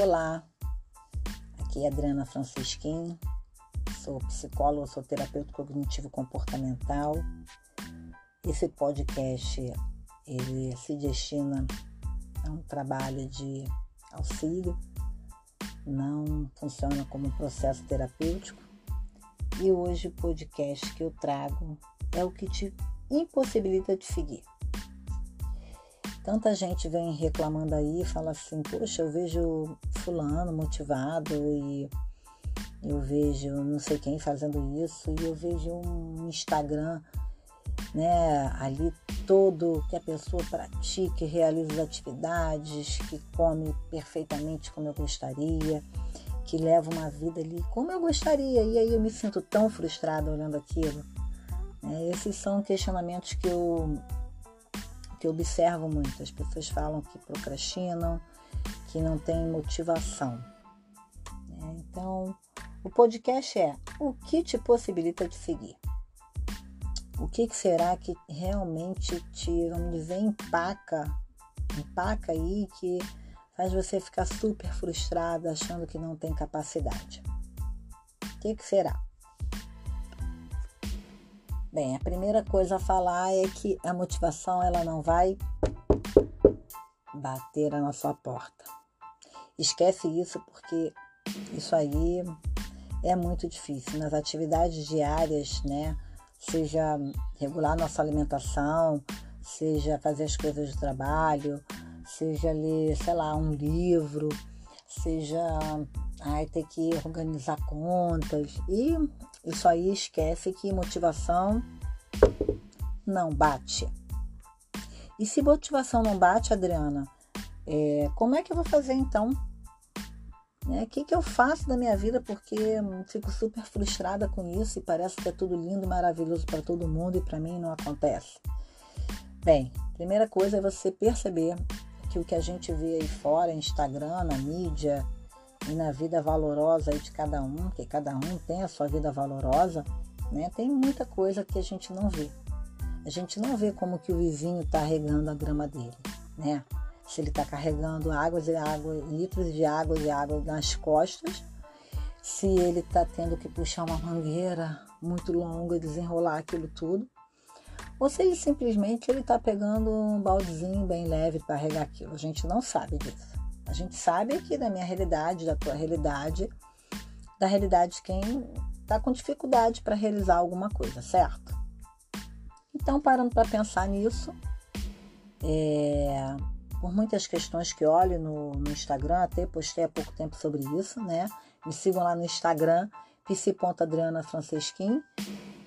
Olá, aqui é Adriana Francisquim, sou psicóloga, sou terapeuta cognitivo comportamental. Esse podcast ele se destina a um trabalho de auxílio, não funciona como processo terapêutico. E hoje o podcast que eu trago é o que te impossibilita de seguir. Tanta gente vem reclamando aí, fala assim, poxa, eu vejo fulano motivado e eu vejo não sei quem fazendo isso e eu vejo um Instagram, né, ali todo que a pessoa pratica realiza as atividades, que come perfeitamente como eu gostaria, que leva uma vida ali como eu gostaria. E aí eu me sinto tão frustrada olhando aquilo. É, esses são questionamentos que eu eu observo muito. As pessoas falam que procrastinam, que não tem motivação. É, então, o podcast é o que te possibilita de seguir. O que, que será que realmente te, vamos dizer, empaca, empaca aí que faz você ficar super frustrada achando que não tem capacidade? O que, que será? Bem, a primeira coisa a falar é que a motivação ela não vai bater na sua porta. Esquece isso porque isso aí é muito difícil nas atividades diárias, né? Seja regular nossa alimentação, seja fazer as coisas do trabalho, seja ler, sei lá, um livro, seja ai, ter que organizar contas e isso aí esquece que motivação não bate. E se motivação não bate, Adriana, é, como é que eu vou fazer então? Né, o que, que eu faço da minha vida porque fico super frustrada com isso e parece que é tudo lindo maravilhoso para todo mundo e para mim não acontece? Bem, primeira coisa é você perceber que o que a gente vê aí fora, Instagram, na mídia, e na vida valorosa de cada um, que cada um tem a sua vida valorosa, né? Tem muita coisa que a gente não vê. A gente não vê como que o vizinho está regando a grama dele, né? Se ele está carregando águas e água, litros de água e água nas costas, se ele está tendo que puxar uma mangueira muito longa e desenrolar aquilo tudo, ou se ele simplesmente ele está pegando um baldezinho bem leve para regar aquilo. A gente não sabe disso. A gente sabe aqui da minha realidade, da tua realidade, da realidade de quem está com dificuldade para realizar alguma coisa, certo? Então, parando para pensar nisso, é, por muitas questões que olho no, no, Instagram, até postei há pouco tempo sobre isso, né? Me sigam lá no Instagram, psi.adrianafrancesquim.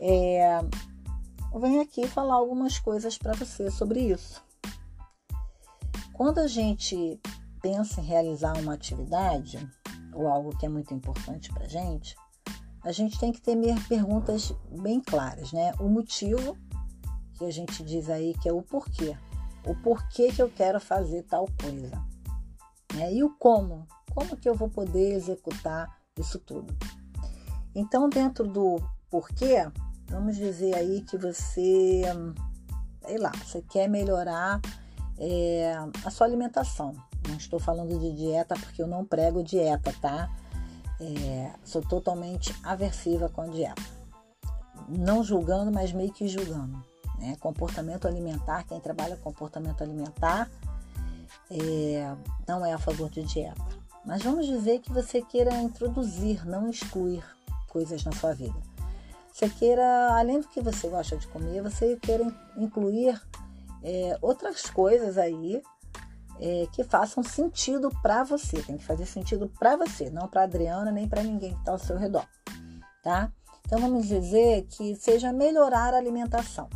É, eu venho aqui falar algumas coisas para você sobre isso. Quando a gente pensa em realizar uma atividade ou algo que é muito importante para a gente, a gente tem que ter perguntas bem claras, né? O motivo que a gente diz aí que é o porquê. O porquê que eu quero fazer tal coisa. Né? E o como. Como que eu vou poder executar isso tudo. Então, dentro do porquê, vamos dizer aí que você, sei lá, você quer melhorar é, a sua alimentação. Não estou falando de dieta porque eu não prego dieta, tá? É, sou totalmente aversiva com dieta. Não julgando, mas meio que julgando. Né? Comportamento alimentar, quem trabalha com comportamento alimentar é, não é a favor de dieta. Mas vamos dizer que você queira introduzir, não excluir coisas na sua vida. Você queira, além do que você gosta de comer, você queira incluir é, outras coisas aí é, que façam sentido para você. Tem que fazer sentido para você, não para Adriana nem para ninguém que está ao seu redor, tá? Então vamos dizer que seja melhorar a alimentação.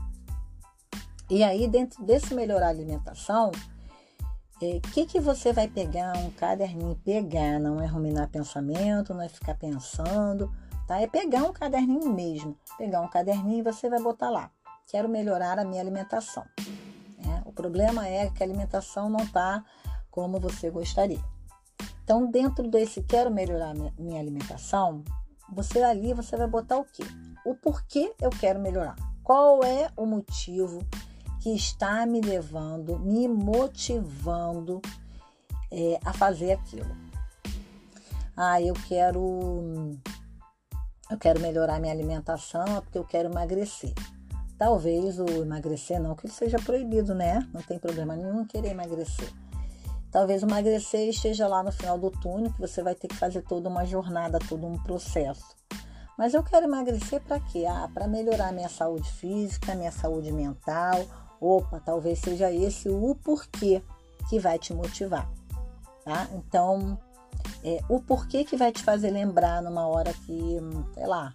E aí dentro desse melhorar a alimentação, o é, que, que você vai pegar um caderninho? Pegar, não é ruminar pensamento, não é ficar pensando, tá? É pegar um caderninho mesmo. Pegar um caderninho e você vai botar lá. Quero melhorar a minha alimentação problema é que a alimentação não está como você gostaria. Então, dentro desse quero melhorar minha alimentação, você ali você vai botar o quê? O porquê eu quero melhorar. Qual é o motivo que está me levando, me motivando é, a fazer aquilo? Ah, eu quero eu quero melhorar minha alimentação é porque eu quero emagrecer. Talvez o emagrecer não que seja proibido, né? Não tem problema nenhum querer emagrecer. Talvez o emagrecer esteja lá no final do túnel, que você vai ter que fazer toda uma jornada, todo um processo. Mas eu quero emagrecer para quê? Ah, para melhorar minha saúde física, minha saúde mental. Opa, talvez seja esse o porquê que vai te motivar, tá? Então, é, o porquê que vai te fazer lembrar numa hora que, sei lá,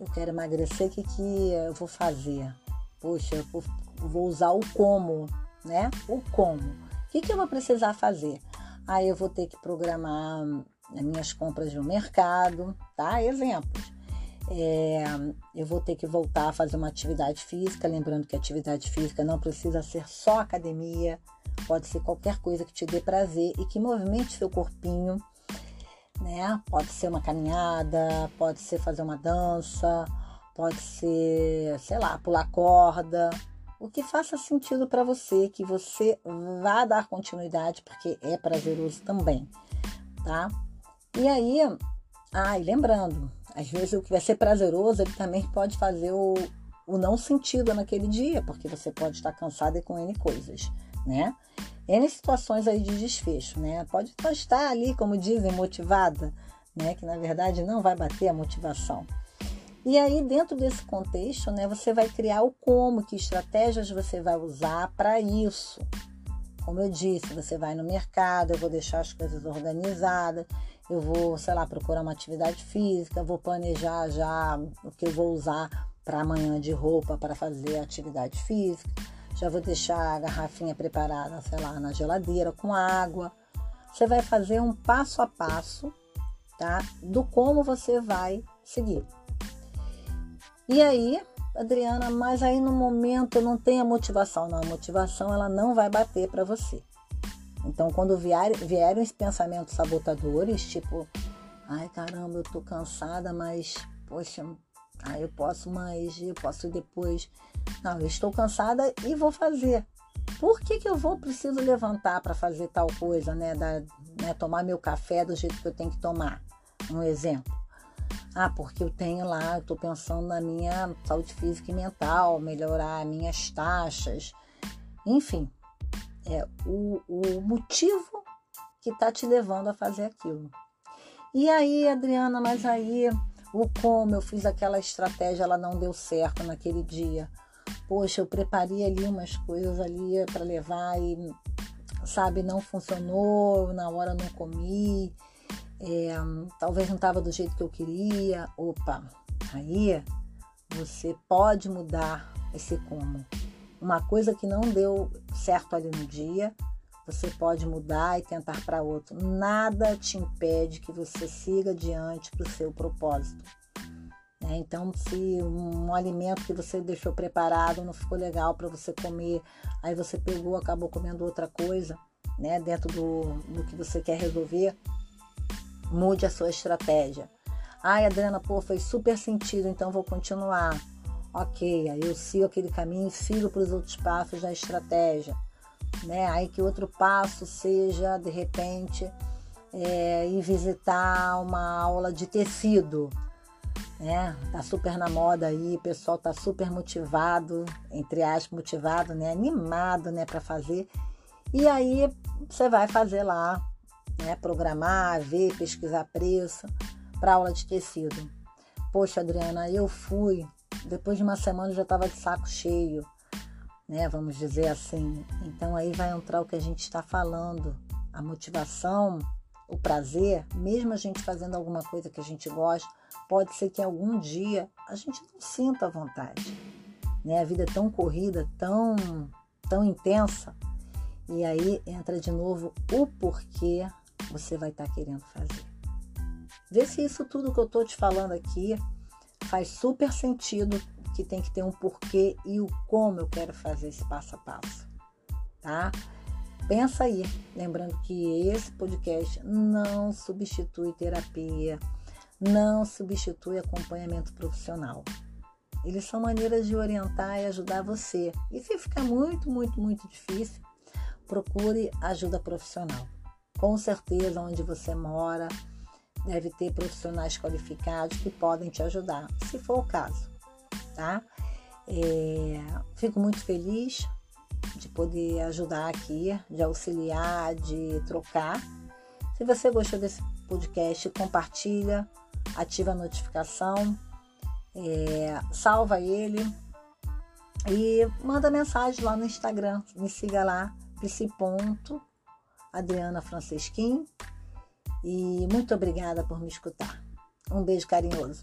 eu quero emagrecer, o que, que eu vou fazer? Poxa, eu vou, usar o como, né? O como. O que, que eu vou precisar fazer? Aí eu vou ter que programar as minhas compras no mercado, tá? Exemplos. É, eu vou ter que voltar a fazer uma atividade física, lembrando que atividade física não precisa ser só academia, pode ser qualquer coisa que te dê prazer e que movimente seu corpinho, né? Pode ser uma caminhada, pode ser fazer uma dança, pode ser, sei lá, pular corda, o que faça sentido para você, que você vá dar continuidade, porque é prazeroso também, tá? E aí, ah, e lembrando, às vezes o que vai ser prazeroso, ele também pode fazer o, o não sentido naquele dia, porque você pode estar cansado e com N coisas, né? N situações aí de desfecho, né? Pode estar ali, como dizem, motivada, né? Que na verdade não vai bater a motivação. E aí, dentro desse contexto, né, você vai criar o como, que estratégias você vai usar para isso. Como eu disse, você vai no mercado, eu vou deixar as coisas organizadas, eu vou, sei lá, procurar uma atividade física, vou planejar já o que eu vou usar para amanhã de roupa para fazer atividade física já vou deixar a garrafinha preparada, sei lá, na geladeira com água. Você vai fazer um passo a passo, tá? Do como você vai seguir. E aí, Adriana, mas aí no momento não tem a motivação. Não, a motivação ela não vai bater para você. Então, quando vier, vierem os pensamentos sabotadores, tipo, ai caramba, eu tô cansada, mas, poxa, ah, eu posso mais, eu posso depois. Não, eu estou cansada e vou fazer. Por que, que eu vou preciso levantar para fazer tal coisa, né? Da, né? Tomar meu café do jeito que eu tenho que tomar. Um exemplo. Ah, porque eu tenho lá, eu estou pensando na minha saúde física e mental, melhorar minhas taxas. Enfim, é o, o motivo que está te levando a fazer aquilo. E aí, Adriana, mas aí o como eu fiz aquela estratégia, ela não deu certo naquele dia. Poxa, eu preparei ali umas coisas ali para levar e, sabe, não funcionou, na hora não comi, é, talvez não estava do jeito que eu queria. Opa, aí você pode mudar esse como. Uma coisa que não deu certo ali no dia, você pode mudar e tentar para outro. Nada te impede que você siga adiante para o seu propósito. Né? Então, se um alimento que você deixou preparado não ficou legal para você comer, aí você pegou, acabou comendo outra coisa, né? dentro do, do que você quer resolver, mude a sua estratégia. Ai, Adriana, pô, fez super sentido, então vou continuar. Ok, aí eu sigo aquele caminho sigo para os outros passos da estratégia né? Aí que outro passo seja, de repente, é, ir visitar uma aula de tecido, né? Tá super na moda aí, o pessoal tá super motivado, entre aspas, motivado, né? Animado, né, para fazer. E aí você vai fazer lá, né? Programar, ver, pesquisar preço para aula de tecido. Poxa, Adriana, eu fui, depois de uma semana eu já estava de saco cheio né? Vamos dizer assim. Então aí vai entrar o que a gente está falando, a motivação, o prazer, mesmo a gente fazendo alguma coisa que a gente gosta, pode ser que algum dia a gente não sinta a vontade, né? A vida é tão corrida, tão tão intensa. E aí entra de novo o porquê você vai estar tá querendo fazer. Vê se isso tudo que eu estou te falando aqui faz super sentido que tem que ter um porquê e o como eu quero fazer esse passo a passo, tá? Pensa aí, lembrando que esse podcast não substitui terapia, não substitui acompanhamento profissional. Eles são maneiras de orientar e ajudar você. E se ficar muito, muito, muito difícil, procure ajuda profissional. Com certeza, onde você mora, deve ter profissionais qualificados que podem te ajudar, se for o caso, tá? É, fico muito feliz de poder ajudar aqui, de auxiliar, de trocar. Se você gostou desse podcast, compartilha, ativa a notificação, é, salva ele e manda mensagem lá no Instagram. Me siga lá, psi.adriana Francesquim. E muito obrigada por me escutar. Um beijo carinhoso.